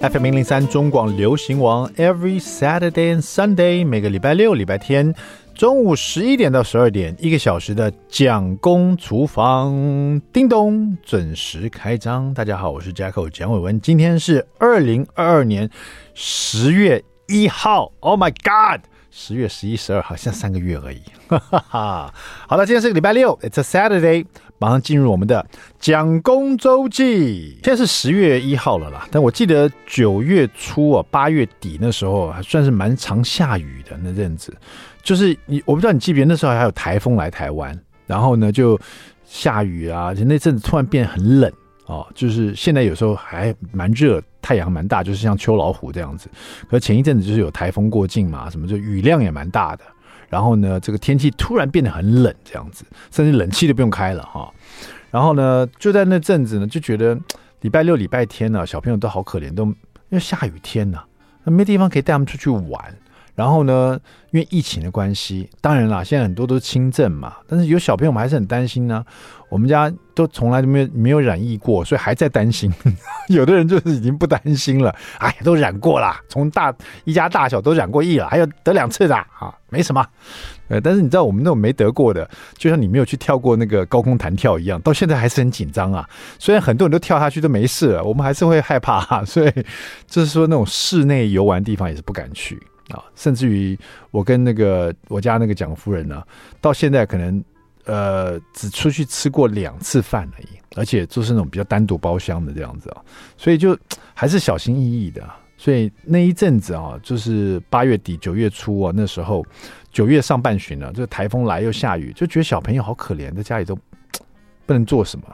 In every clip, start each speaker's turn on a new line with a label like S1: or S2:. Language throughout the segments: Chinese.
S1: FM 零零三中广流行王，Every Saturday and Sunday，每个礼拜六、礼拜天中午十一点到十二点，一个小时的蒋公厨房，叮咚准时开张。大家好，我是 Jacko 蒋伟文，今天是二零二二年十月一号。Oh my God，十月十一、十二，好像三个月而已。哈哈哈。好了，今天是个礼拜六，It's a Saturday。马上进入我们的蒋公周记。现在是十月一号了啦，但我记得九月初啊，八月底那时候还算是蛮常下雨的那阵子。就是你，我不知道你记不记得那时候还有台风来台湾，然后呢就下雨啊，就那阵子突然变很冷哦。就是现在有时候还蛮热，太阳蛮大，就是像秋老虎这样子。可前一阵子就是有台风过境嘛，什么就雨量也蛮大的。然后呢，这个天气突然变得很冷，这样子，甚至冷气都不用开了哈。然后呢，就在那阵子呢，就觉得礼拜六、礼拜天呢、啊，小朋友都好可怜，都因为下雨天呢、没地方可以带他们出去玩。然后呢，因为疫情的关系，当然啦，现在很多都是轻症嘛，但是有小朋友，我们还是很担心呢、我们家都从来都没有没有染疫过，所以还在担心。有的人就是已经不担心了，哎，都染过了，从大一家大小都染过疫了，还有得两次的啊，没什么。呃，但是你知道我们那种没得过的，就像你没有去跳过那个高空弹跳一样，到现在还是很紧张啊。虽然很多人都跳下去都没事了，我们还是会害怕啊。所以就是说那种室内游玩地方也是不敢去啊。甚至于我跟那个我家那个蒋夫人呢，到现在可能。呃，只出去吃过两次饭而已，而且就是那种比较单独包厢的这样子啊，所以就还是小心翼翼的。所以那一阵子啊，就是八月底九月初啊，那时候九月上半旬呢，这台风来又下雨，就觉得小朋友好可怜，在家里都不能做什么。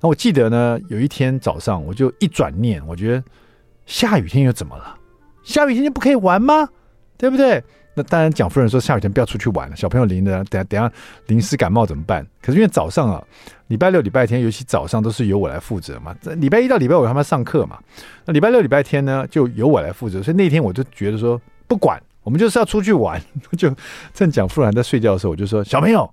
S1: 那我记得呢，有一天早上我就一转念，我觉得下雨天又怎么了？下雨天就不可以玩吗？对不对？那当然，蒋夫人说下雨天不要出去玩了，小朋友淋的，等下等下淋湿感冒怎么办？可是因为早上啊，礼拜六、礼拜天，尤其早上都是由我来负责嘛。礼拜一到礼拜五他们上课嘛，那礼拜六、礼拜天呢，就由我来负责。所以那天我就觉得说，不管我们就是要出去玩，就趁蒋夫人在睡觉的时候，我就说小朋友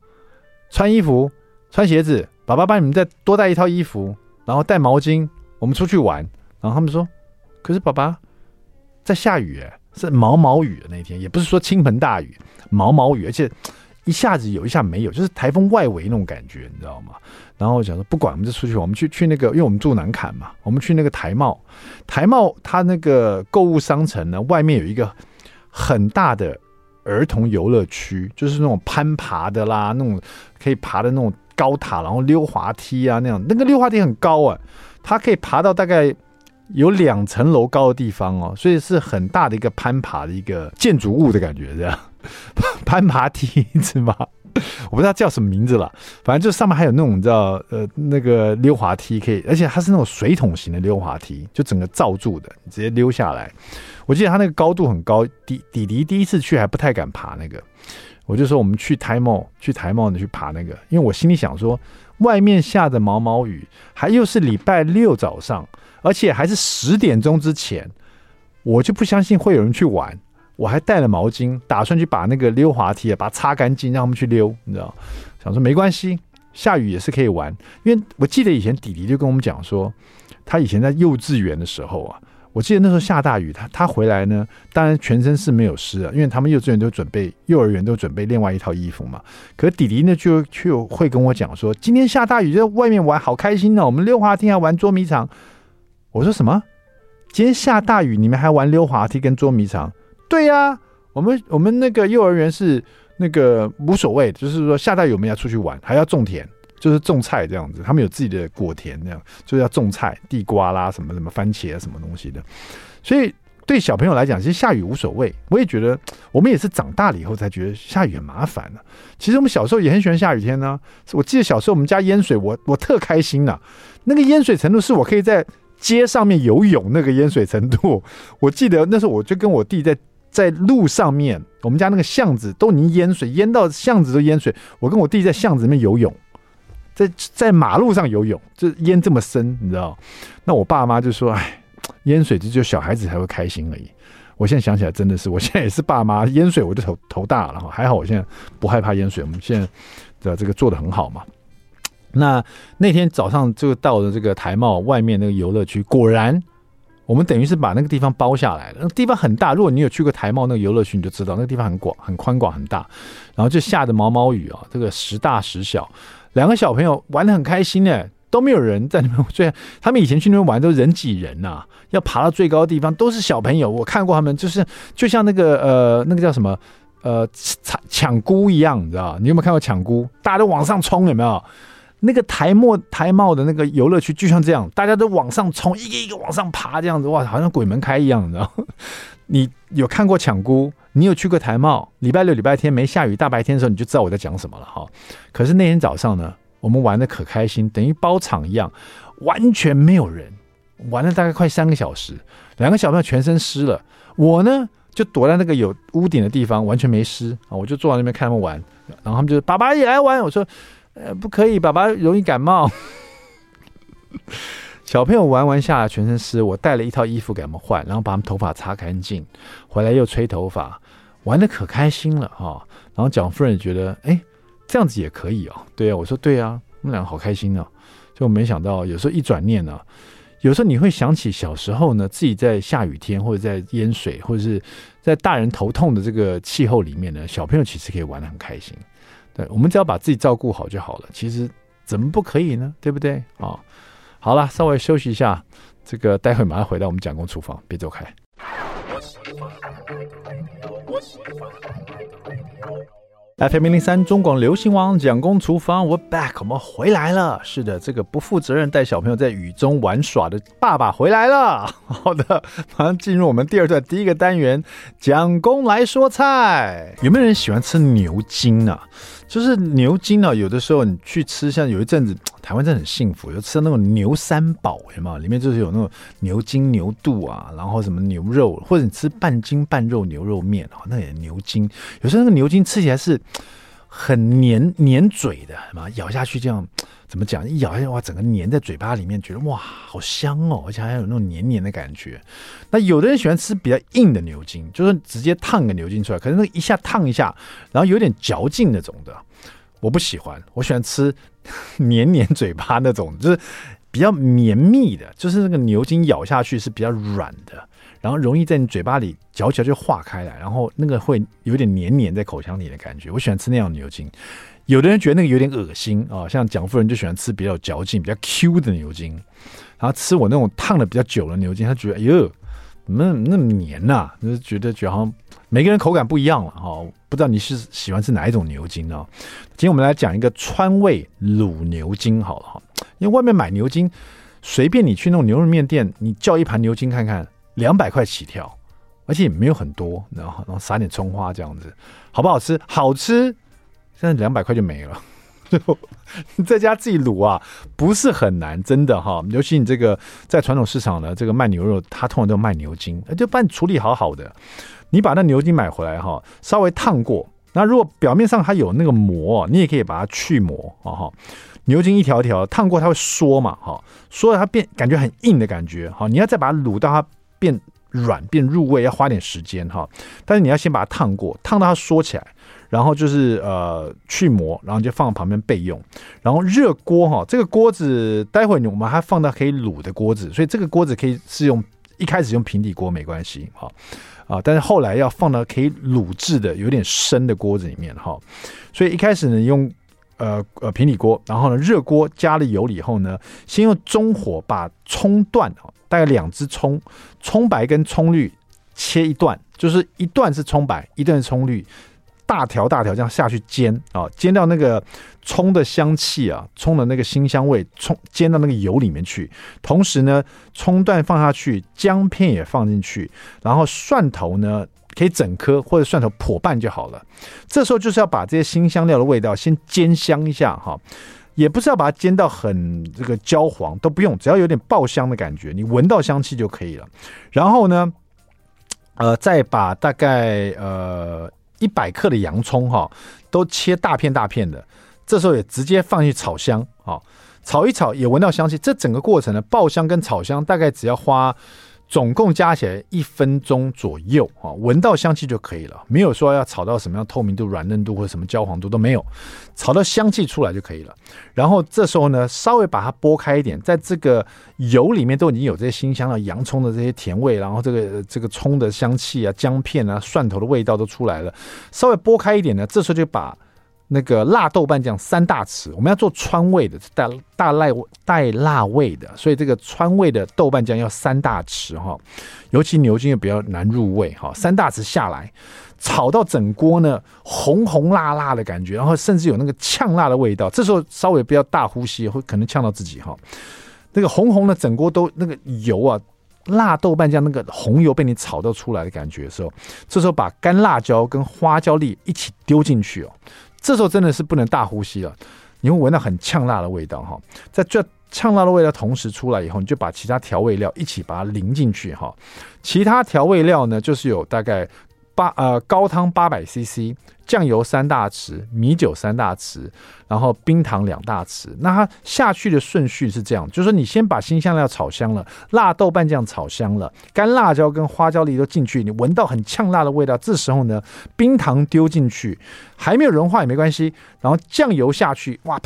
S1: 穿衣服、穿鞋子，爸爸帮你们再多带一套衣服，然后带毛巾，我们出去玩。然后他们说，可是爸爸在下雨哎。是毛毛雨的那天，也不是说倾盆大雨，毛毛雨，而且一下子有一下没有，就是台风外围那种感觉，你知道吗？然后我想说，不管，我们就出去，我们去去那个，因为我们住南坎嘛，我们去那个台贸，台贸它那个购物商城呢，外面有一个很大的儿童游乐区，就是那种攀爬的啦，那种可以爬的那种高塔，然后溜滑梯啊那样，那个溜滑梯很高啊，它可以爬到大概。有两层楼高的地方哦，所以是很大的一个攀爬的一个建筑物的感觉，这样 攀爬梯子吗？我不知道叫什么名字了，反正就上面还有那种叫呃那个溜滑梯可以，而且它是那种水桶型的溜滑梯，就整个罩住的，你直接溜下来。我记得它那个高度很高，弟弟弟第一次去还不太敢爬那个，我就说我们去台贸去台贸的去爬那个，因为我心里想说外面下着毛毛雨，还又是礼拜六早上。而且还是十点钟之前，我就不相信会有人去玩。我还带了毛巾，打算去把那个溜滑梯啊，把它擦干净，让他们去溜。你知道，想说没关系，下雨也是可以玩。因为我记得以前弟弟就跟我们讲说，他以前在幼稚园的时候啊，我记得那时候下大雨，他他回来呢，当然全身是没有湿的，因为他们幼稚园都准备，幼儿园都准备另外一套衣服嘛。可弟弟呢，就就会跟我讲说，今天下大雨，在外面玩，好开心哦。我们溜滑梯啊，玩捉迷藏。我说什么？今天下大雨，你们还玩溜滑梯跟捉迷藏？对呀、啊，我们我们那个幼儿园是那个无所谓，就是说下大雨我们要出去玩，还要种田，就是种菜这样子。他们有自己的果田，这样就是要种菜，地瓜啦，什么什么番茄啊，什么东西的。所以对小朋友来讲，其实下雨无所谓。我也觉得，我们也是长大了以后才觉得下雨很麻烦呢、其实我们小时候也很喜欢下雨天呢、我记得小时候我们家淹水，我我特开心呐、啊。那个淹水程度是我可以在。街上面游泳那个淹水程度，我记得那时候我就跟我弟在在路上面，我们家那个巷子都已经淹水，淹到巷子都淹水。我跟我弟在巷子里面游泳，在在马路上游泳，就淹这么深，你知道？那我爸妈就说：“哎，淹水就只有小孩子才会开心而已。”我现在想起来真的是，我现在也是爸妈淹水我就头头大了哈，还好我现在不害怕淹水，我们现在的这个做得很好嘛。那那天早上就到了这个台贸外面那个游乐区，果然我们等于是把那个地方包下来了。那个地方很大，如果你有去过台茂那个游乐区，你就知道那个地方很广、很宽广、很大。然后就下着毛毛雨啊，这个时大时小，两个小朋友玩得很开心呢，都没有人在那边。所以他们以前去那边玩都人挤人呐、要爬到最高的地方都是小朋友。我看过他们，就是就像那个呃那个叫什么呃抢抢孤一样，你知道？你有没有看过抢孤？大家都往上冲，有没有？那个台茂台茂的那个游乐区就像这样，大家都往上冲，一个一个往上爬，这样子哇，好像鬼门开一样，你知道？你有看过抢姑？你有去过台茂？礼拜六、礼拜天没下雨，大白天的时候你就知道我在讲什么了哈。可是那天早上呢，我们玩的可开心，等于包场一样，完全没有人，玩了大概快三个小时，两个小朋友全身湿了，我呢就躲在那个有屋顶的地方，完全没湿啊，我就坐在那边看他们玩，然后他们就爸爸也来玩，我说。呃，不可以，爸爸容易感冒。小朋友玩完下来全身湿，我带了一套衣服给他们换，然后把他们头发擦干净，回来又吹头发，玩的可开心了哈、然后蒋夫人觉得，哎，这样子也可以哦。对啊，我说对啊，我们两个好开心哦。就没想到，有时候一转念呢、有时候你会想起小时候呢，自己在下雨天或者在淹水，或者是在大人头痛的这个气候里面呢，小朋友其实可以玩得很开心。对，我们只要把自己照顾好就好了。其实怎么不可以呢？对不对？啊、好了，稍微休息一下，这个待会马上回到我们蒋公厨房，别走开。FM 零零三中广流行王蒋公厨房，我 back，我们回来了。是的，这个不负责任带小朋友在雨中玩耍的爸爸回来了。好的，马上进入我们第二段第一个单元，蒋公来说菜。有没有人喜欢吃牛筋啊？就是牛筋啊，有的时候你去吃，像有一阵子台湾真的很幸福，有吃那种牛三宝，有没有？里面就是有那种牛筋、牛肚啊，然后什么牛肉，或者你吃半筋半肉牛肉面啊，那也牛筋。有时候那个牛筋吃起来是很黏黏嘴的，什么咬下去这样怎么讲？一咬下去哇，整个黏在嘴巴里面，觉得哇好香哦，而且还有那种黏黏的感觉。那有的人喜欢吃比较硬的牛筋，就是直接烫个牛筋出来，可是那一下烫一下，然后有点嚼劲那种的。我不喜欢，我喜欢吃 黏黏嘴巴那种，就是比较绵密的，就是那个牛筋咬下去是比较软的，然后容易在你嘴巴里嚼起来就化开来，然后那个会有点黏黏在口腔里的感觉。我喜欢吃那样的牛筋，有的人觉得那个有点恶心啊，像蒋夫人就喜欢吃比较有嚼劲、比较 Q 的牛筋，然后吃我那种烫的比较久的牛筋，他觉得哎呦，怎么那么黏呐、啊？就是觉得觉得好像。每个人口感不一样了哈，不知道你是喜欢吃哪一种牛筋呢？今天我们来讲一个川味卤牛筋好了哈，因为外面买牛筋，随便你去那种牛肉面店，你叫一盘牛筋看看，两百块起跳，而且也没有很多，然后然后撒点葱花这样子，好不好吃？好吃，现在两百块就没了。你 在家自己卤啊，不是很难，真的哈。尤其你这个在传统市场的这个卖牛肉，他通常都卖牛筋，就帮你处理好好的。你把那牛筋买回来哈，稍微烫过。那如果表面上它有那个膜，你也可以把它去膜啊哈。牛筋一条一条烫过，它会缩嘛哈，缩了它变感觉很硬的感觉哈。你要再把它卤到它变软变入味，要花点时间哈。但是你要先把它烫过，烫到它缩起来，然后就是呃去膜，然后就放旁边备用。然后热锅哈，这个锅子待会我们还放到可以卤的锅子，所以这个锅子可以是用一开始用平底锅没关系哈。啊，但是后来要放到可以卤制的有点深的锅子里面哈，所以一开始呢用呃呃平底锅，然后呢热锅加了油以后呢，先用中火把葱段啊，大概两只葱，葱白跟葱绿切一段，就是一段是葱白，一段是葱绿。大条大条这样下去煎啊，煎到那个葱的香气啊，葱的那个辛香味，葱煎到那个油里面去。同时呢，葱段放下去，姜片也放进去，然后蒜头呢可以整颗或者蒜头破半就好了。这时候就是要把这些辛香料的味道先煎香一下哈，也不是要把它煎到很这个焦黄，都不用，只要有点爆香的感觉，你闻到香气就可以了。然后呢，呃，再把大概呃。一百克的洋葱哈，都切大片大片的，这时候也直接放去炒香啊，炒一炒也闻到香气。这整个过程呢，爆香跟炒香大概只要花总共加起来一分钟左右啊，闻到香气就可以了，没有说要炒到什么样透明度、软嫩度或者什么焦黄度都没有，炒到香气出来就可以了。然后这时候呢，稍微把它拨开一点，在这个油里面都已经有这些辛香了，洋葱的这些甜味，然后这个这个葱的香气啊、姜片啊、蒜头的味道都出来了，稍微拨开一点呢，这时候就把。那个辣豆瓣酱三大匙，我们要做川味的，带大辣带辣味的，所以这个川味的豆瓣酱要三大匙哈，尤其牛筋也比较难入味哈，三大匙下来，炒到整锅呢红红辣辣的感觉，然后甚至有那个呛辣的味道，这时候稍微不要大呼吸，会可能呛到自己哈。那个红红的整锅都那个油啊，辣豆瓣酱那个红油被你炒到出来的感觉的时候，这时候把干辣椒跟花椒粒一起丢进去哦。这时候真的是不能大呼吸了，你会闻到很呛辣的味道哈。在这呛辣的味道同时出来以后，你就把其他调味料一起把它淋进去哈。其他调味料呢，就是有大概八呃高汤八百 CC。酱油三大匙，米酒三大匙，然后冰糖两大匙。那它下去的顺序是这样，就是说你先把辛香料炒香了，辣豆瓣酱炒香了，干辣椒跟花椒粒都进去，你闻到很呛辣的味道。这时候呢，冰糖丢进去，还没有融化也没关系。然后酱油下去，哇，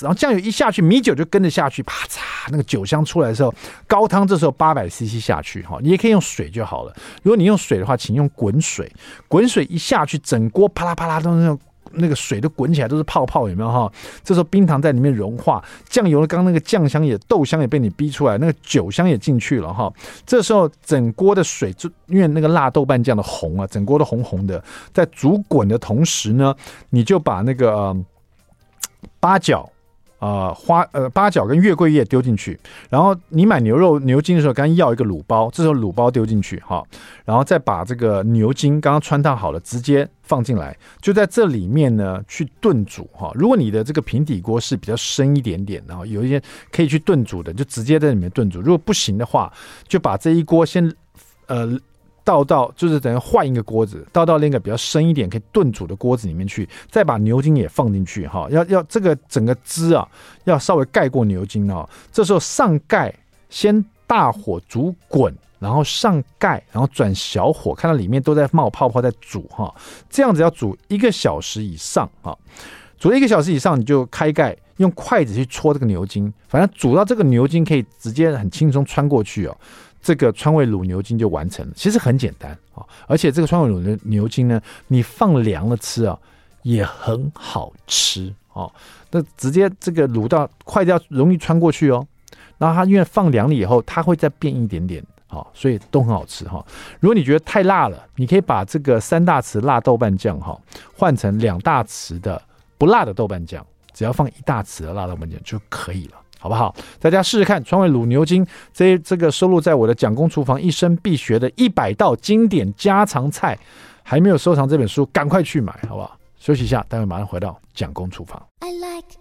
S1: 然后酱油一下去，米酒就跟着下去，啪嚓，那个酒香出来的时候，高汤这时候八百 CC 下去哈，你也可以用水就好了。如果你用水的话，请用滚水，滚水一下去，整锅啪啦啪啦。拉都那种那个水都滚起来，都是泡泡，有没有哈？这时候冰糖在里面融化，酱油的刚刚那个酱香也豆香也被你逼出来，那个酒香也进去了哈。这时候整锅的水就因为那个辣豆瓣酱的红啊，整锅都红红的，在煮滚的同时呢，你就把那个、呃、八角。啊、呃，花呃八角跟月桂叶丢进去，然后你买牛肉牛筋的时候，刚要一个卤包，这时候卤包丢进去哈，然后再把这个牛筋刚刚汆烫好了，直接放进来，就在这里面呢去炖煮哈。如果你的这个平底锅是比较深一点点，然后有一些可以去炖煮的，就直接在里面炖煮。如果不行的话，就把这一锅先呃。倒到就是等于换一个锅子，倒到那个比较深一点可以炖煮的锅子里面去，再把牛筋也放进去哈，要要这个整个汁啊，要稍微盖过牛筋啊。这时候上盖，先大火煮滚，然后上盖，然后转小火，看到里面都在冒泡泡在煮哈，这样子要煮一个小时以上啊，煮一个小时以上你就开盖，用筷子去戳这个牛筋，反正煮到这个牛筋可以直接很轻松穿过去哦。这个川味卤牛筋就完成了，其实很简单啊，而且这个川味卤牛牛筋呢，你放凉了吃啊，也很好吃哦。那直接这个卤到快掉，容易穿过去哦。然后它因为放凉了以后，它会再变一点点，好，所以都很好吃哈。如果你觉得太辣了，你可以把这个三大匙辣豆瓣酱哈换成两大匙的不辣的豆瓣酱，只要放一大匙的辣豆瓣酱就可以了。好不好？大家试试看，川味卤牛筋，这这个收录在我的蒋公厨房一生必学的一百道经典家常菜，还没有收藏这本书，赶快去买，好不好？休息一下，待会马上回到蒋公厨房。I like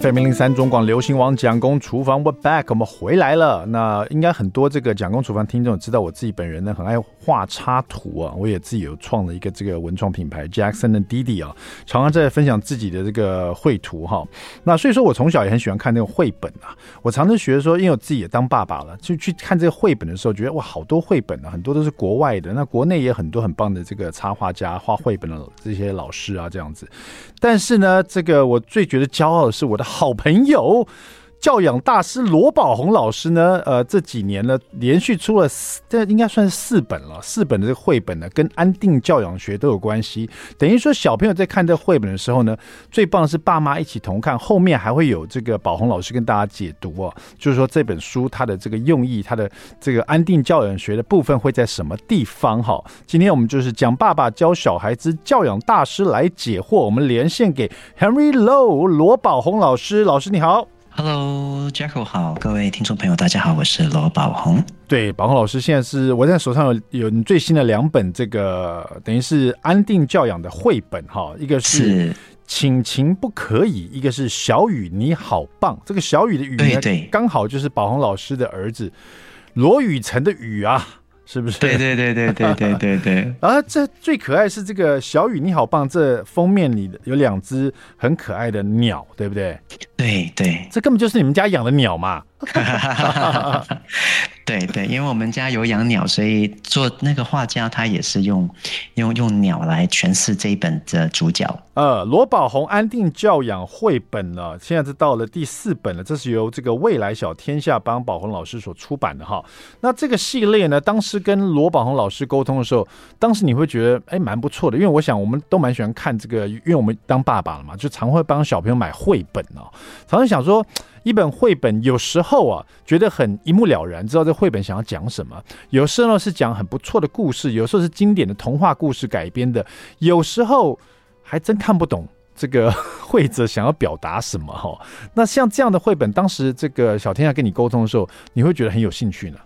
S1: FM 零零三中广流行网蒋公厨房，We're back，我们回来了。那应该很多这个蒋公厨房听众知道，我自己本人呢很爱画插图啊，我也自己有创了一个这个文创品牌 Jackson 的弟弟啊，常常在分享自己的这个绘图哈。那所以说我从小也很喜欢看那个绘本啊。我常常学说，因为我自己也当爸爸了，就去看这个绘本的时候，觉得哇，好多绘本啊，很多都是国外的，那国内也很多很棒的这个插画家画绘本的这些老师啊，这样子。但是呢，这个我最觉得骄傲的是我的。好朋友。教养大师罗宝鸿老师呢，呃，这几年呢，连续出了四，这应该算是四本了。四本的这个绘本呢，跟安定教养学都有关系。等于说，小朋友在看这绘本的时候呢，最棒的是爸妈一起同看，后面还会有这个宝鸿老师跟大家解读哦。就是说，这本书它的这个用意，它的这个安定教养学的部分会在什么地方？哈，今天我们就是讲爸爸教小孩之教养大师来解惑。我们连线给 Henry Low 罗宝鸿老师，老师你好。
S2: Hello，Jacko 好，各位听众朋友，大家好，我是罗宝红。
S1: 对，宝红老师现在是我现在手上有有你最新的两本这个等于是安定教养的绘本哈，一个是请情不可以，一个是小雨你好棒。这个小雨的雨呢，刚好就是宝红老师的儿子罗雨辰的雨啊。是不是？
S2: 对对对对对对对对。
S1: 啊，这最可爱是这个小雨你好棒，这封面里有两只很可爱的鸟，对不对？
S2: 对对，
S1: 这根本就是你们家养的鸟嘛。
S2: 对对，因为我们家有养鸟，所以做那个画家他也是用用用鸟来诠释这一本的主角。
S1: 呃，罗宝红安定教养绘本呢，现在是到了第四本了，这是由这个未来小天下帮宝红老师所出版的哈。那这个系列呢，当时跟罗宝红老师沟通的时候，当时你会觉得哎蛮不错的，因为我想我们都蛮喜欢看这个，因为我们当爸爸了嘛，就常会帮小朋友买绘本哦，常常想说。一本绘本有时候啊，觉得很一目了然，知道这绘本想要讲什么。有时候呢是讲很不错的故事，有时候是经典的童话故事改编的，有时候还真看不懂这个绘者想要表达什么哈。那像这样的绘本，当时这个小天下跟你沟通的时候，你会觉得很有兴趣呢？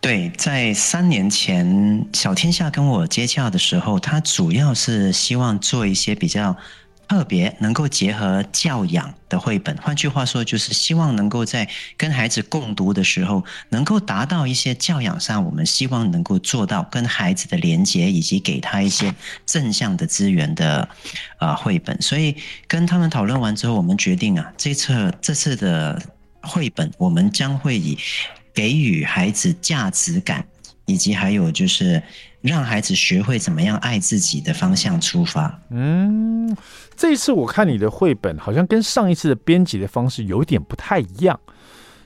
S2: 对，在三年前小天下跟我接洽的时候，他主要是希望做一些比较。特别能够结合教养的绘本，换句话说，就是希望能够在跟孩子共读的时候，能够达到一些教养上，我们希望能够做到跟孩子的连接，以及给他一些正向的资源的啊绘本。所以跟他们讨论完之后，我们决定啊，这次这次的绘本，我们将会以给予孩子价值感，以及还有就是。让孩子学会怎么样爱自己的方向出发。
S1: 嗯，这一次我看你的绘本，好像跟上一次的编辑的方式有点不太一样。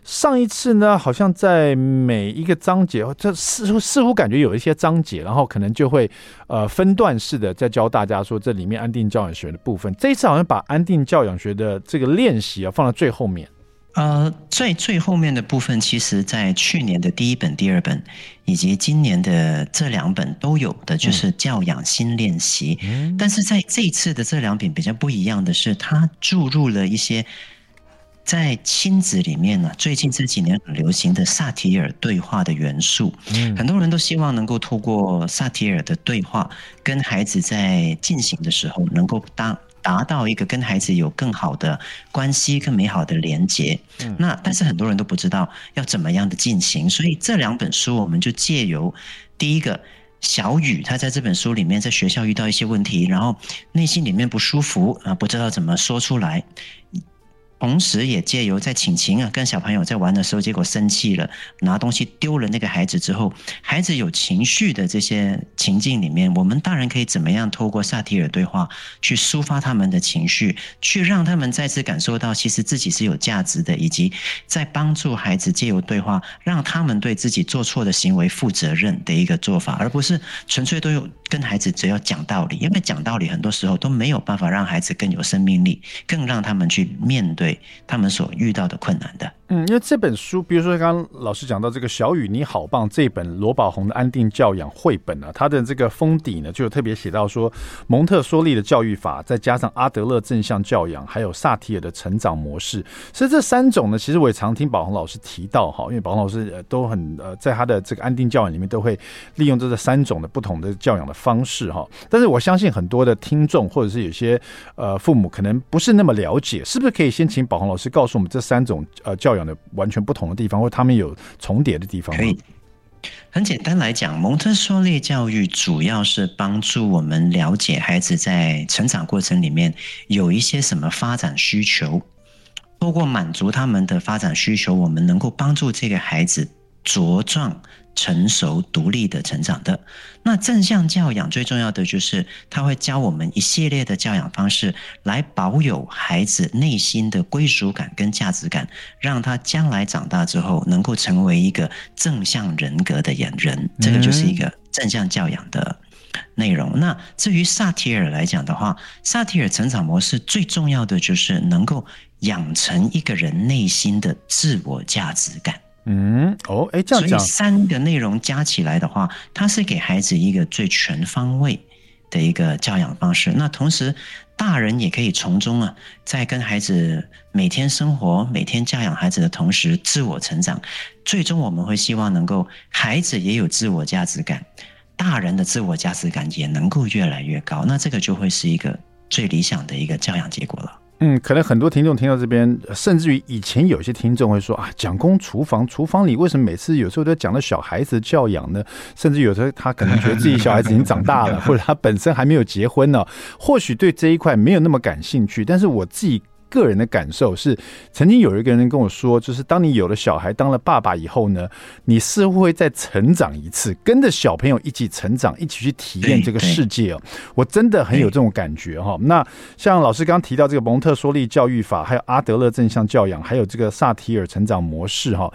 S1: 上一次呢，好像在每一个章节，这似乎似乎感觉有一些章节，然后可能就会呃分段式的在教大家说这里面安定教养学的部分。这一次好像把安定教养学的这个练习啊放在最后面。
S2: 呃，最最后面的部分，其实在去年的第一本、第二本，以及今年的这两本都有的，就是教养新练习。嗯。但是在这一次的这两本比较不一样的是，它注入了一些在亲子里面呢，最近这几年很流行的萨提尔对话的元素。嗯。很多人都希望能够透过萨提尔的对话，跟孩子在进行的时候，能够当。达到一个跟孩子有更好的关系、更美好的连接。嗯，那但是很多人都不知道要怎么样的进行，所以这两本书我们就借由第一个小雨，他在这本书里面在学校遇到一些问题，然后内心里面不舒服啊，不知道怎么说出来。同时，也借由在请晴啊跟小朋友在玩的时候，结果生气了，拿东西丢了那个孩子之后，孩子有情绪的这些情境里面，我们大人可以怎么样透过萨提尔对话去抒发他们的情绪，去让他们再次感受到其实自己是有价值的，以及在帮助孩子借由对话，让他们对自己做错的行为负责任的一个做法，而不是纯粹都有跟孩子只要讲道理，因为讲道理很多时候都没有办法让孩子更有生命力，更让他们去面对他们所遇到的困难的。
S1: 嗯，因为这本书，比如说刚刚老师讲到这个小雨你好棒这本罗宝红的安定教养绘本啊，它的这个封底呢就特别写到说，蒙特梭利的教育法，再加上阿德勒正向教养，还有萨提尔的成长模式，所以这三种呢，其实我也常听宝红老师提到哈，因为宝红老师都很呃在他的这个安定教养里面都会利用这这三种的不同的教养的方式哈。但是我相信很多的听众或者是有些呃父母可能不是那么了解，是不是可以先请宝红老师告诉我们这三种呃教养的完全不同的地方，或他们有重叠的地方。
S2: 可以，很简单来讲，蒙特梭利教育主要是帮助我们了解孩子在成长过程里面有一些什么发展需求，透过满足他们的发展需求，我们能够帮助这个孩子茁壮。成熟独立的成长的。那正向教养最重要的就是，他会教我们一系列的教养方式，来保有孩子内心的归属感跟价值感，让他将来长大之后能够成为一个正向人格的演人。这个就是一个正向教养的内容。那至于萨提尔来讲的话，萨提尔成长模式最重要的就是能够养成一个人内心的自我价值感。
S1: 嗯，哦，哎，这样讲，
S2: 所以三个内容加起来的话，它是给孩子一个最全方位的一个教养方式。那同时，大人也可以从中啊，在跟孩子每天生活、每天教养孩子的同时，自我成长。最终，我们会希望能够孩子也有自我价值感，大人的自我价值感也能够越来越高。那这个就会是一个最理想的一个教养结果了。
S1: 嗯，可能很多听众听到这边，甚至于以前有些听众会说啊，蒋公厨房厨房里为什么每次有时候都讲到小孩子教养呢？甚至有时候他可能觉得自己小孩子已经长大了，或者他本身还没有结婚呢，或许对这一块没有那么感兴趣。但是我自己。个人的感受是，曾经有一个人跟我说，就是当你有了小孩，当了爸爸以后呢，你似乎会再成长一次，跟着小朋友一起成长，一起去体验这个世界哦。我真的很有这种感觉哈。那像老师刚刚提到这个蒙特梭利教育法，还有阿德勒正向教养，还有这个萨提尔成长模式哈，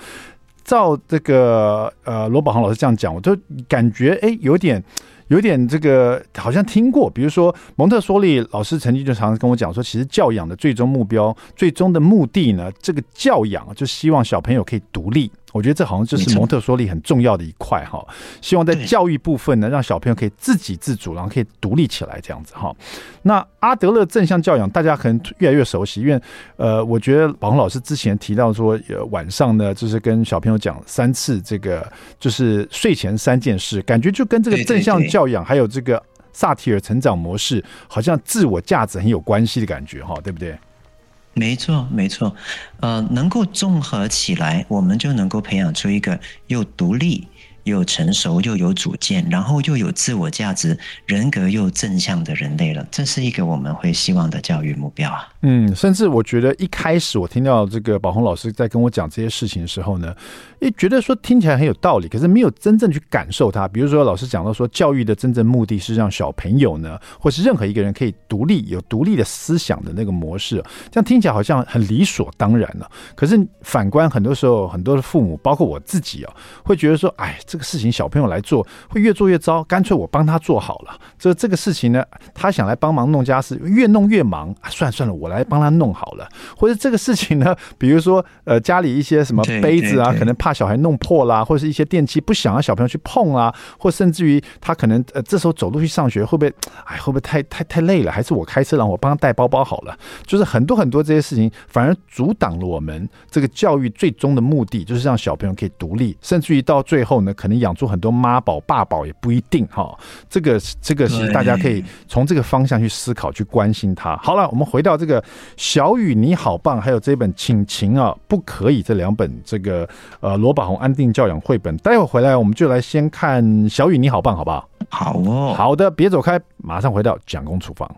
S1: 照这个呃罗宝航老师这样讲，我就感觉哎有点。有点这个好像听过，比如说蒙特梭利老师曾经就常常跟我讲说，其实教养的最终目标、最终的目的呢，这个教养就希望小朋友可以独立。我觉得这好像就是蒙特梭利很重要的一块哈，希望在教育部分呢，让小朋友可以自给自足，然后可以独立起来这样子哈。那阿德勒正向教养，大家可能越来越熟悉，因为呃，我觉得宝红老师之前提到说，呃，晚上呢就是跟小朋友讲三次这个，就是睡前三件事，感觉就跟这个正向教养还有这个萨提尔成长模式，好像自我价值很有关系的感觉哈，对不对？
S2: 没错，没错，呃，能够综合起来，我们就能够培养出一个又独立。又成熟又有主见，然后又有自我价值，人格又正向的人类了，这是一个我们会希望的教育目标啊。
S1: 嗯，甚至我觉得一开始我听到这个宝红老师在跟我讲这些事情的时候呢，也觉得说听起来很有道理，可是没有真正去感受它。比如说老师讲到说，教育的真正目的是让小朋友呢，或是任何一个人可以独立、有独立的思想的那个模式，这样听起来好像很理所当然了。可是反观很多时候，很多的父母，包括我自己啊，会觉得说，哎，这个事情小朋友来做会越做越糟，干脆我帮他做好了。这这个事情呢，他想来帮忙弄家事，越弄越忙，啊，算了算了，我来帮他弄好了。或者这个事情呢，比如说呃家里一些什么杯子啊，可能怕小孩弄破啦，或者是一些电器不想让小朋友去碰啊，或甚至于他可能呃这时候走路去上学会不会哎会不会太太太累了？还是我开车让我帮他带包包好了？就是很多很多这些事情反而阻挡了我们这个教育最终的目的，就是让小朋友可以独立，甚至于到最后呢，可能养出很多妈宝爸宝也不一定哈。这个这个是大家可以从这个方向去思考去关心他。好了，我们回到这个小雨你好棒，还有这本亲情啊不可以这两本这个呃罗宝红安定教养绘本。待会回来我们就来先看小雨你好棒，好不好？
S2: 好哦，
S1: 好的，别走开，马上回到蒋公厨房。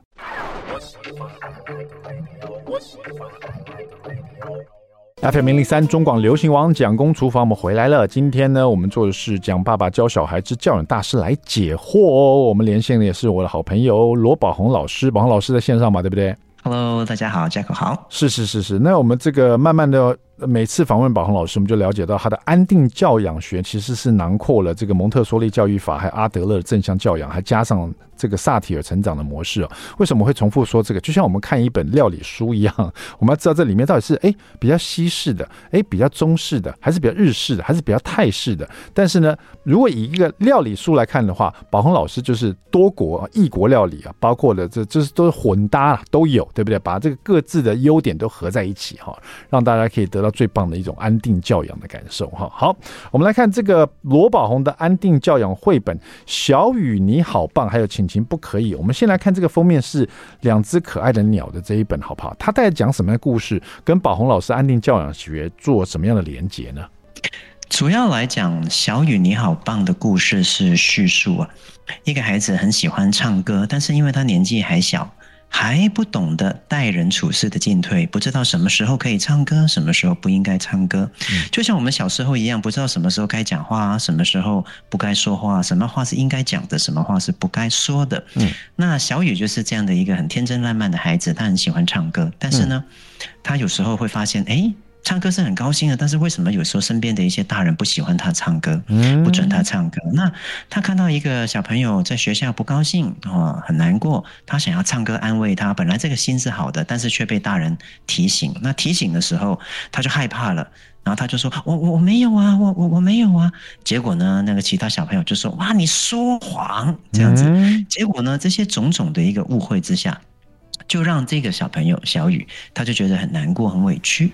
S1: FM 零零三中广流行王蒋公厨房，我们回来了。今天呢，我们做的是蒋爸爸教小孩之教养大师来解惑哦。我们连线的也是我的好朋友罗宝红老师，宝红老师在线上嘛，对不对
S2: ？Hello，大家好，，Jack 好。
S1: 是是是是，那我们这个慢慢的。每次访问宝恒老师，我们就了解到他的安定教养学其实是囊括了这个蒙特梭利教育法，还有阿德勒的正向教养，还加上这个萨提尔成长的模式哦。为什么会重复说这个？就像我们看一本料理书一样，我们要知道这里面到底是哎比较西式的，哎比较中式的，还是比较日式的，还是比较泰式的？但是呢，如果以一个料理书来看的话，宝恒老师就是多国异国料理啊，包括的这就是都是混搭都有，对不对？把这个各自的优点都合在一起哈，让大家可以得到。最棒的一种安定教养的感受哈，好，我们来看这个罗宝红的安定教养绘本《小雨你好棒》，还有《亲情不可以》。我们先来看这个封面是两只可爱的鸟的这一本，好不好？它在讲什么样的故事？跟宝红老师安定教养学做什么样的连结呢？
S2: 主要来讲，《小雨你好棒》的故事是叙述啊，一个孩子很喜欢唱歌，但是因为他年纪还小。还不懂得待人处事的进退，不知道什么时候可以唱歌，什么时候不应该唱歌。就像我们小时候一样，不知道什么时候该讲话，什么时候不该说话，什么话是应该讲的，什么话是不该说的。嗯，那小雨就是这样的一个很天真烂漫的孩子，他很喜欢唱歌，但是呢，他有时候会发现，哎。唱歌是很高兴的，但是为什么有时候身边的一些大人不喜欢他唱歌，不准他唱歌？那他看到一个小朋友在学校不高兴啊，很难过，他想要唱歌安慰他。本来这个心是好的，但是却被大人提醒。那提醒的时候，他就害怕了，然后他就说：“我我我没有啊，我我我没有啊。”结果呢，那个其他小朋友就说：“哇，你说谎！”这样子，结果呢，这些种种的一个误会之下。就让这个小朋友小雨，他就觉得很难过、很委屈。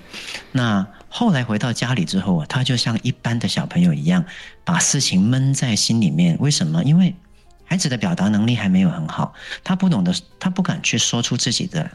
S2: 那后来回到家里之后啊，他就像一般的小朋友一样，把事情闷在心里面。为什么？因为孩子的表达能力还没有很好，他不懂得，他不敢去说出自己的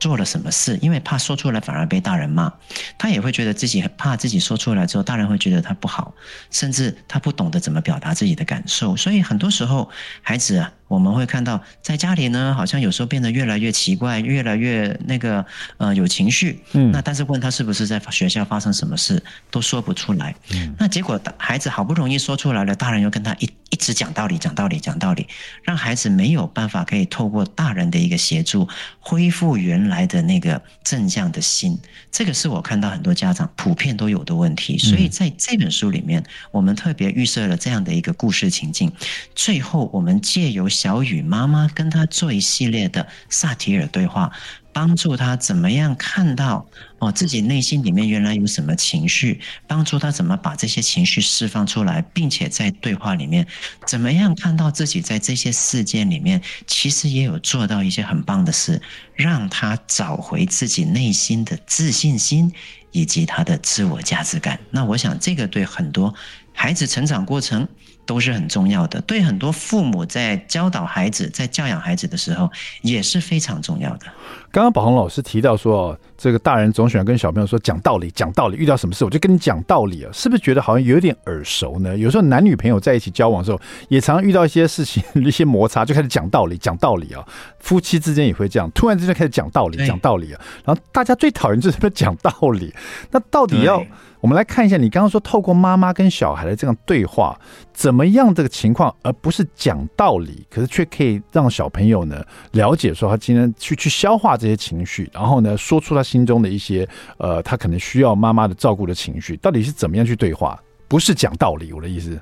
S2: 做了什么事，因为怕说出来反而被大人骂，他也会觉得自己很怕自己说出来之后，大人会觉得他不好，甚至他不懂得怎么表达自己的感受。所以很多时候，孩子啊，我们会看到在家里呢，好像有时候变得越来越奇怪，越来越那个呃有情绪。嗯，那但是问他是不是在学校发生什么事，都说不出来。嗯，那结果孩子好不容易说出来了，大人又跟他一一直讲道理，讲道理，讲道理，让孩子没有办法可以透过大人的一个协助，恢复原来。来的那个正向的心，这个是我看到很多家长普遍都有的问题。所以在这本书里面，我们特别预设了这样的一个故事情境。最后，我们借由小雨妈妈跟他做一系列的萨提尔对话。帮助他怎么样看到哦，自己内心里面原来有什么情绪，帮助他怎么把这些情绪释放出来，并且在对话里面怎么样看到自己在这些事件里面其实也有做到一些很棒的事，让他找回自己内心的自信心以及他的自我价值感。那我想这个对很多孩子成长过程都是很重要的，对很多父母在教导孩子、在教养孩子的时候也是非常重要的。
S1: 刚刚宝红老师提到说，这个大人总喜欢跟小朋友说讲道理，讲道理，遇到什么事我就跟你讲道理啊，是不是觉得好像有点耳熟呢？有时候男女朋友在一起交往的时候，也常常遇到一些事情、一些摩擦，就开始讲道理，讲道理啊。夫妻之间也会这样，突然之间开始讲道理，讲道理啊。然后大家最讨厌就是讲道理，那到底要？我们来看一下，你刚刚说透过妈妈跟小孩的这样对话，怎么样这个情况，而不是讲道理，可是却可以让小朋友呢了解说他今天去去消化这些情绪，然后呢说出他心中的一些呃，他可能需要妈妈的照顾的情绪，到底是怎么样去对话？不是讲道理，我的意思。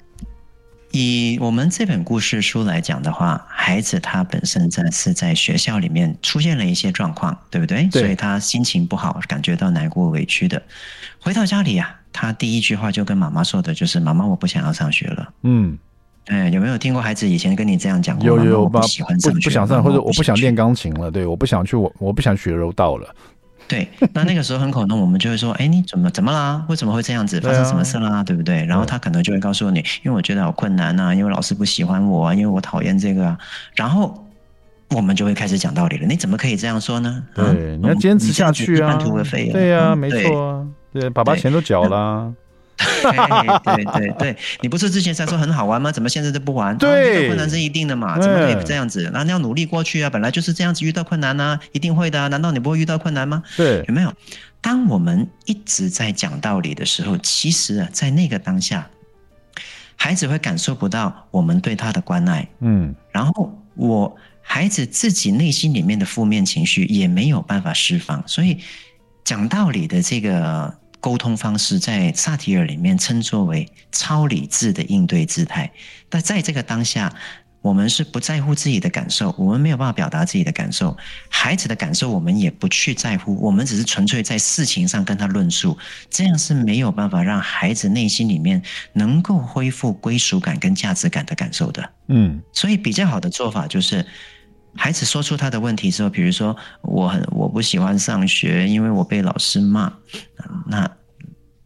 S2: 以我们这本故事书来讲的话，孩子他本身在是在学校里面出现了一些状况，对不对？对。所以他心情不好，感觉到难过、委屈的。回到家里呀、啊，他第一句话就跟妈妈说的就是：“妈妈，我不想要上学了。”嗯，哎，有没有听过孩子以前跟你这样讲过？
S1: 有有，有，
S2: 我不喜欢上学，
S1: 不，不想上，或者我不想练钢琴了。对，我不想去，我我不想学柔道了。
S2: 对，那那个时候很可能我们就会说，哎，你怎么怎么啦？为什么会这样子？发生什么事啦？对不对？然后他可能就会告诉你，因为我觉得好困难呐，因为老师不喜欢我啊，因为我讨厌这个啊。然后我们就会开始讲道理了。你怎么可以这样说呢？
S1: 对，你要坚持下去啊！半途而废啊！对呀，没错啊，对，爸爸钱都缴了。
S2: 对对对对，你不是之前才说很好玩吗？怎么现在都不玩？对，遇到困难是一定的嘛，怎么可以这样子？那你要努力过去啊，本来就是这样子，遇到困难呢、啊，一定会的、啊。难道你不会遇到困难吗？
S1: 对，
S2: 有没有？当我们一直在讲道理的时候，其实啊，在那个当下，孩子会感受不到我们对他的关爱。嗯，然后我孩子自己内心里面的负面情绪也没有办法释放，所以讲道理的这个。沟通方式在萨提尔里面称作为超理智的应对姿态，但在这个当下，我们是不在乎自己的感受，我们没有办法表达自己的感受，孩子的感受我们也不去在乎，我们只是纯粹在事情上跟他论述，这样是没有办法让孩子内心里面能够恢复归属感跟价值感的感受的。嗯，所以比较好的做法就是。孩子说出他的问题之后，比如说我很我不喜欢上学，因为我被老师骂。那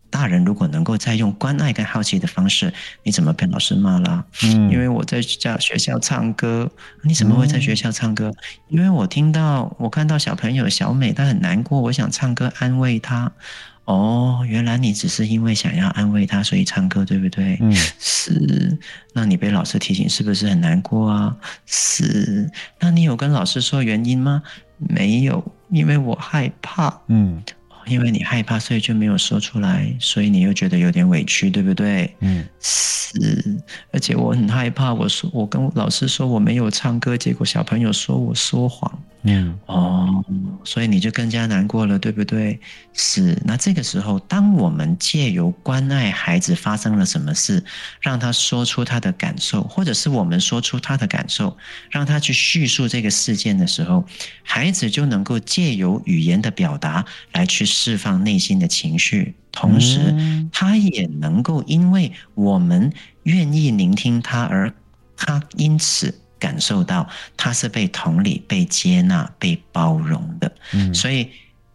S2: 大人如果能够再用关爱跟好奇的方式，你怎么被老师骂了？嗯，因为我在家学校唱歌，你怎么会在学校唱歌？因为我听到我看到小朋友小美她很难过，我想唱歌安慰她。哦，原来你只是因为想要安慰他，所以唱歌，对不对？嗯，是。那你被老师提醒，是不是很难过啊？是。那你有跟老师说原因吗？没有，因为我害怕。嗯。因为你害怕，所以就没有说出来，所以你又觉得有点委屈，对不对？嗯，是。而且我很害怕，我说我跟老师说我没有唱歌，结果小朋友说我说谎。嗯，哦，所以你就更加难过了，对不对？是。那这个时候，当我们借由关爱孩子发生了什么事，让他说出他的感受，或者是我们说出他的感受，让他去叙述这个事件的时候，孩子就能够借由语言的表达来去释放内心的情绪，同时他也能够因为我们愿意聆听他，而他因此。感受到他是被同理、被接纳、被包容的，嗯，所以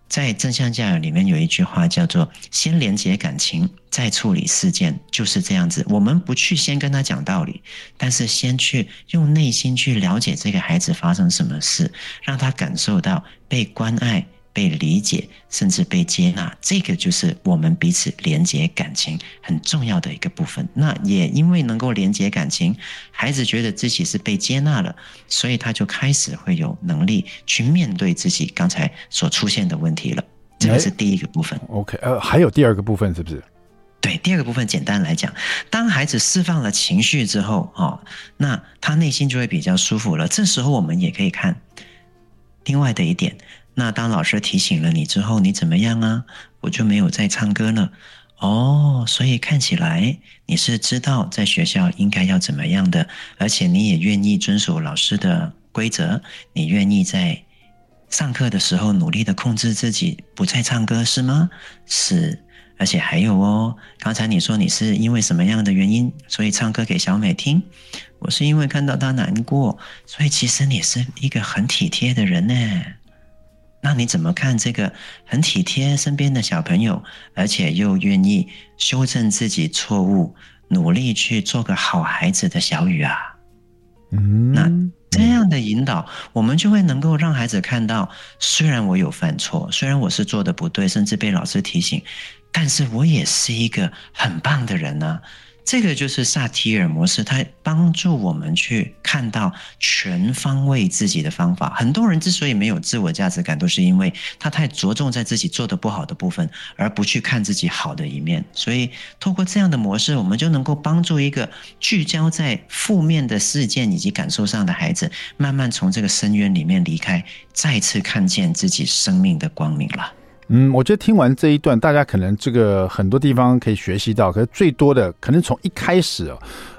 S2: 在正向教育里面有一句话叫做“先连接感情，再处理事件”，就是这样子。我们不去先跟他讲道理，但是先去用内心去了解这个孩子发生什么事，让他感受到被关爱。被理解，甚至被接纳，这个就是我们彼此连接感情很重要的一个部分。那也因为能够连接感情，孩子觉得自己是被接纳了，所以他就开始会有能力去面对自己刚才所出现的问题了。这个是第一个部分。
S1: OK，呃，还有第二个部分是不是？
S2: 对，第二个部分简单来讲，当孩子释放了情绪之后，哦，那他内心就会比较舒服了。这时候我们也可以看另外的一点。那当老师提醒了你之后，你怎么样啊？我就没有再唱歌了。哦，所以看起来你是知道在学校应该要怎么样的，而且你也愿意遵守老师的规则，你愿意在上课的时候努力的控制自己，不再唱歌，是吗？是，而且还有哦，刚才你说你是因为什么样的原因，所以唱歌给小美听？我是因为看到她难过，所以其实你是一个很体贴的人呢。那你怎么看这个很体贴身边的小朋友，而且又愿意修正自己错误，努力去做个好孩子的小雨啊？嗯，那这样的引导，我们就会能够让孩子看到，虽然我有犯错，虽然我是做的不对，甚至被老师提醒，但是我也是一个很棒的人呢。这个就是萨提尔模式，它帮助我们去看到全方位自己的方法。很多人之所以没有自我价值感，都是因为他太着重在自己做的不好的部分，而不去看自己好的一面。所以，透过这样的模式，我们就能够帮助一个聚焦在负面的事件以及感受上的孩子，慢慢从这个深渊里面离开，再次看见自己生命的光明了。
S1: 嗯，我觉得听完这一段，大家可能这个很多地方可以学习到，可是最多的可能从一开始。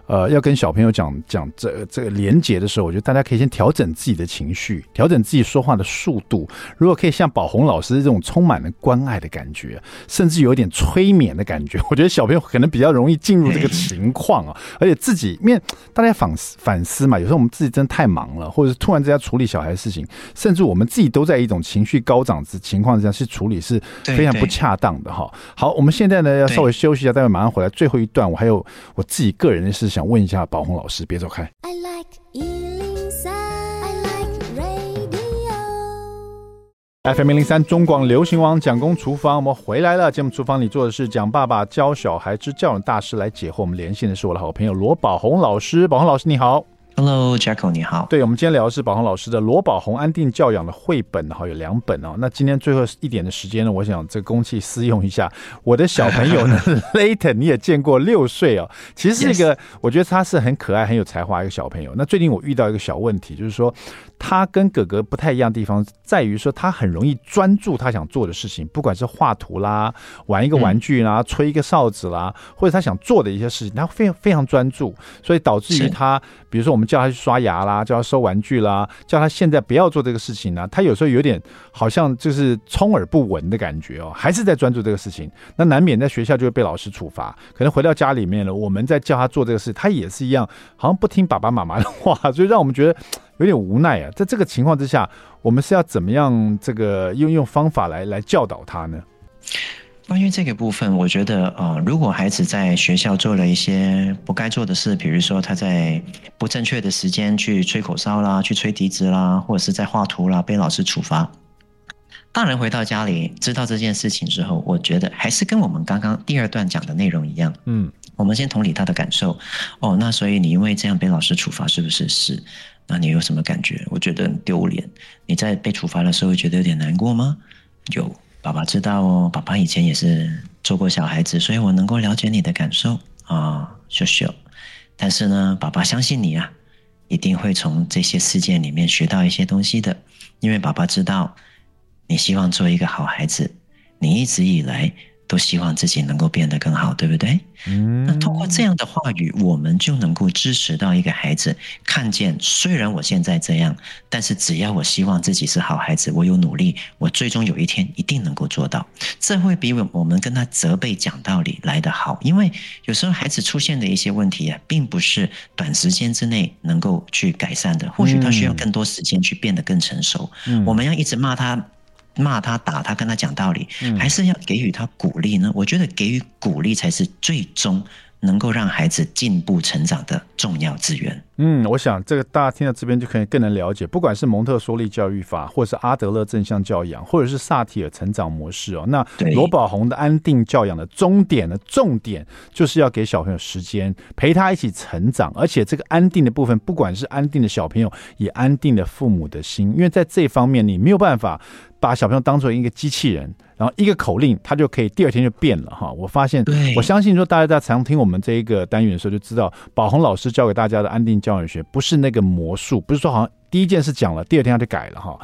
S1: 呃，要跟小朋友讲讲这这个连结的时候，我觉得大家可以先调整自己的情绪，调整自己说话的速度。如果可以像宝红老师这种充满了关爱的感觉，甚至有一点催眠的感觉，我觉得小朋友可能比较容易进入这个情况啊。而且自己，面大家反思反思嘛，有时候我们自己真的太忙了，或者是突然之间处理小孩的事情，甚至我们自己都在一种情绪高涨之情况之下去处理，是非常不恰当的哈。好，我们现在呢要稍微休息一下，待会马上回来。最后一段，我还有我自己个人的事想问一下宝红老师，别走开。I like 103, I like radio. FM 零零三中广流行网蒋公厨房，我们回来了。节目厨房里做的是蒋爸爸教小孩之教养大师来解惑。我们连线的是我的好朋友罗宝红老师，宝红老师你好。
S2: Hello，Jacko，你好。
S1: 对，我们今天聊的是宝红老师的罗宝红安定教养的绘本，哈，有两本哦。那今天最后一点的时间呢，我想这个公器私用一下，我的小朋友呢，Layton，你也见过六岁哦。其实是一个，我觉得他是很可爱、很有才华一个小朋友。那最近我遇到一个小问题，就是说。他跟哥哥不太一样的地方在于说，他很容易专注他想做的事情，不管是画图啦、玩一个玩具啦、吹一个哨子啦，或者他想做的一些事情，他非常非常专注，所以导致于他，比如说我们叫他去刷牙啦，叫他收玩具啦，叫他现在不要做这个事情呢，他有时候有点好像就是充耳不闻的感觉哦，还是在专注这个事情，那难免在学校就会被老师处罚，可能回到家里面了，我们在叫他做这个事，他也是一样，好像不听爸爸妈妈的话，所以让我们觉得。有点无奈啊，在这个情况之下，我们是要怎么样这个用用方法来来教导他呢？
S2: 关于这个部分，我觉得呃，如果孩子在学校做了一些不该做的事，比如说他在不正确的时间去吹口哨啦，去吹笛子啦，或者是在画图啦，被老师处罚，大人回到家里知道这件事情之后，我觉得还是跟我们刚刚第二段讲的内容一样，嗯，我们先同理他的感受。哦，那所以你因为这样被老师处罚，是不是？是。那你有什么感觉？我觉得很丢脸。你在被处罚的时候，会觉得有点难过吗？有，爸爸知道哦。爸爸以前也是做过小孩子，所以我能够了解你的感受啊，秀秀。但是呢，爸爸相信你啊，一定会从这些事件里面学到一些东西的，因为爸爸知道你希望做一个好孩子，你一直以来。都希望自己能够变得更好，对不对？嗯，那通过这样的话语，我们就能够支持到一个孩子看见，虽然我现在这样，但是只要我希望自己是好孩子，我有努力，我最终有一天一定能够做到。这会比我们跟他责备讲道理来得好，因为有时候孩子出现的一些问题啊，并不是短时间之内能够去改善的，或许他需要更多时间去变得更成熟。嗯，我们要一直骂他。骂他、打他、跟他讲道理，
S1: 嗯、
S2: 还是要给予他鼓励呢？我觉得给予鼓励才是最终。能够让孩子进步成长的重要资源。
S1: 嗯，我想这个大家听到这边就可以更能了解，不管是蒙特梭利教育法，或者是阿德勒正向教养，或者是萨提尔成长模式哦。那罗宝红的安定教养的终点的重点，就是要给小朋友时间陪他一起成长，而且这个安定的部分，不管是安定的小朋友，也安定的父母的心，因为在这方面你没有办法。把小朋友当做一个机器人，然后一个口令，他就可以第二天就变了哈。我发现，我相信说大家在常听我们这一个单元的时候，就知道宝红老师教给大家的安定教养学不是那个魔术，不是说好像第一件事讲了，第二天他就改了哈。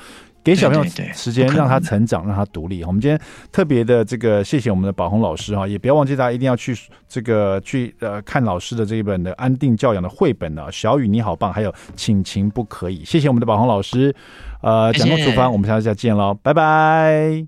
S1: 给小朋友时间，让他成长，让他独立。我们今天特别的这个谢谢我们的宝红老师哈，也不要忘记大家一定要去这个去呃看老师的这一本的安定教养的绘本呢。小雨你好棒，还有请情不可以。谢谢我们的宝红老师，呃，讲公厨房，我们下次再见喽，拜拜。